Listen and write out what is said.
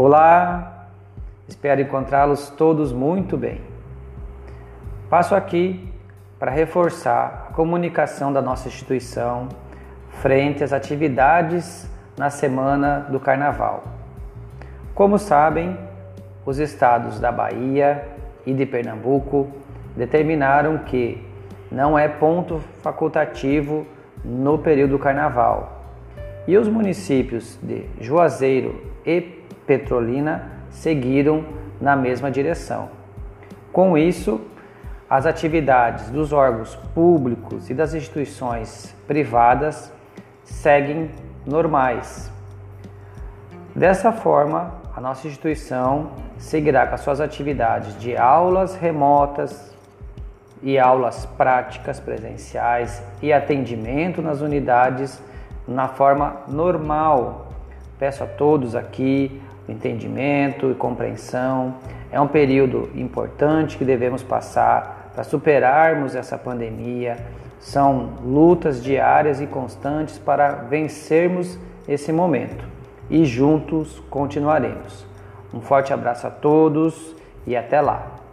Olá, espero encontrá-los todos muito bem. Passo aqui para reforçar a comunicação da nossa instituição frente às atividades na semana do Carnaval. Como sabem, os estados da Bahia e de Pernambuco determinaram que não é ponto facultativo no período do Carnaval. E os municípios de Juazeiro e Petrolina seguiram na mesma direção. Com isso, as atividades dos órgãos públicos e das instituições privadas seguem normais. Dessa forma, a nossa instituição seguirá com as suas atividades de aulas remotas e aulas práticas presenciais e atendimento nas unidades na forma normal. Peço a todos aqui entendimento e compreensão. É um período importante que devemos passar para superarmos essa pandemia. São lutas diárias e constantes para vencermos esse momento e juntos continuaremos. Um forte abraço a todos e até lá!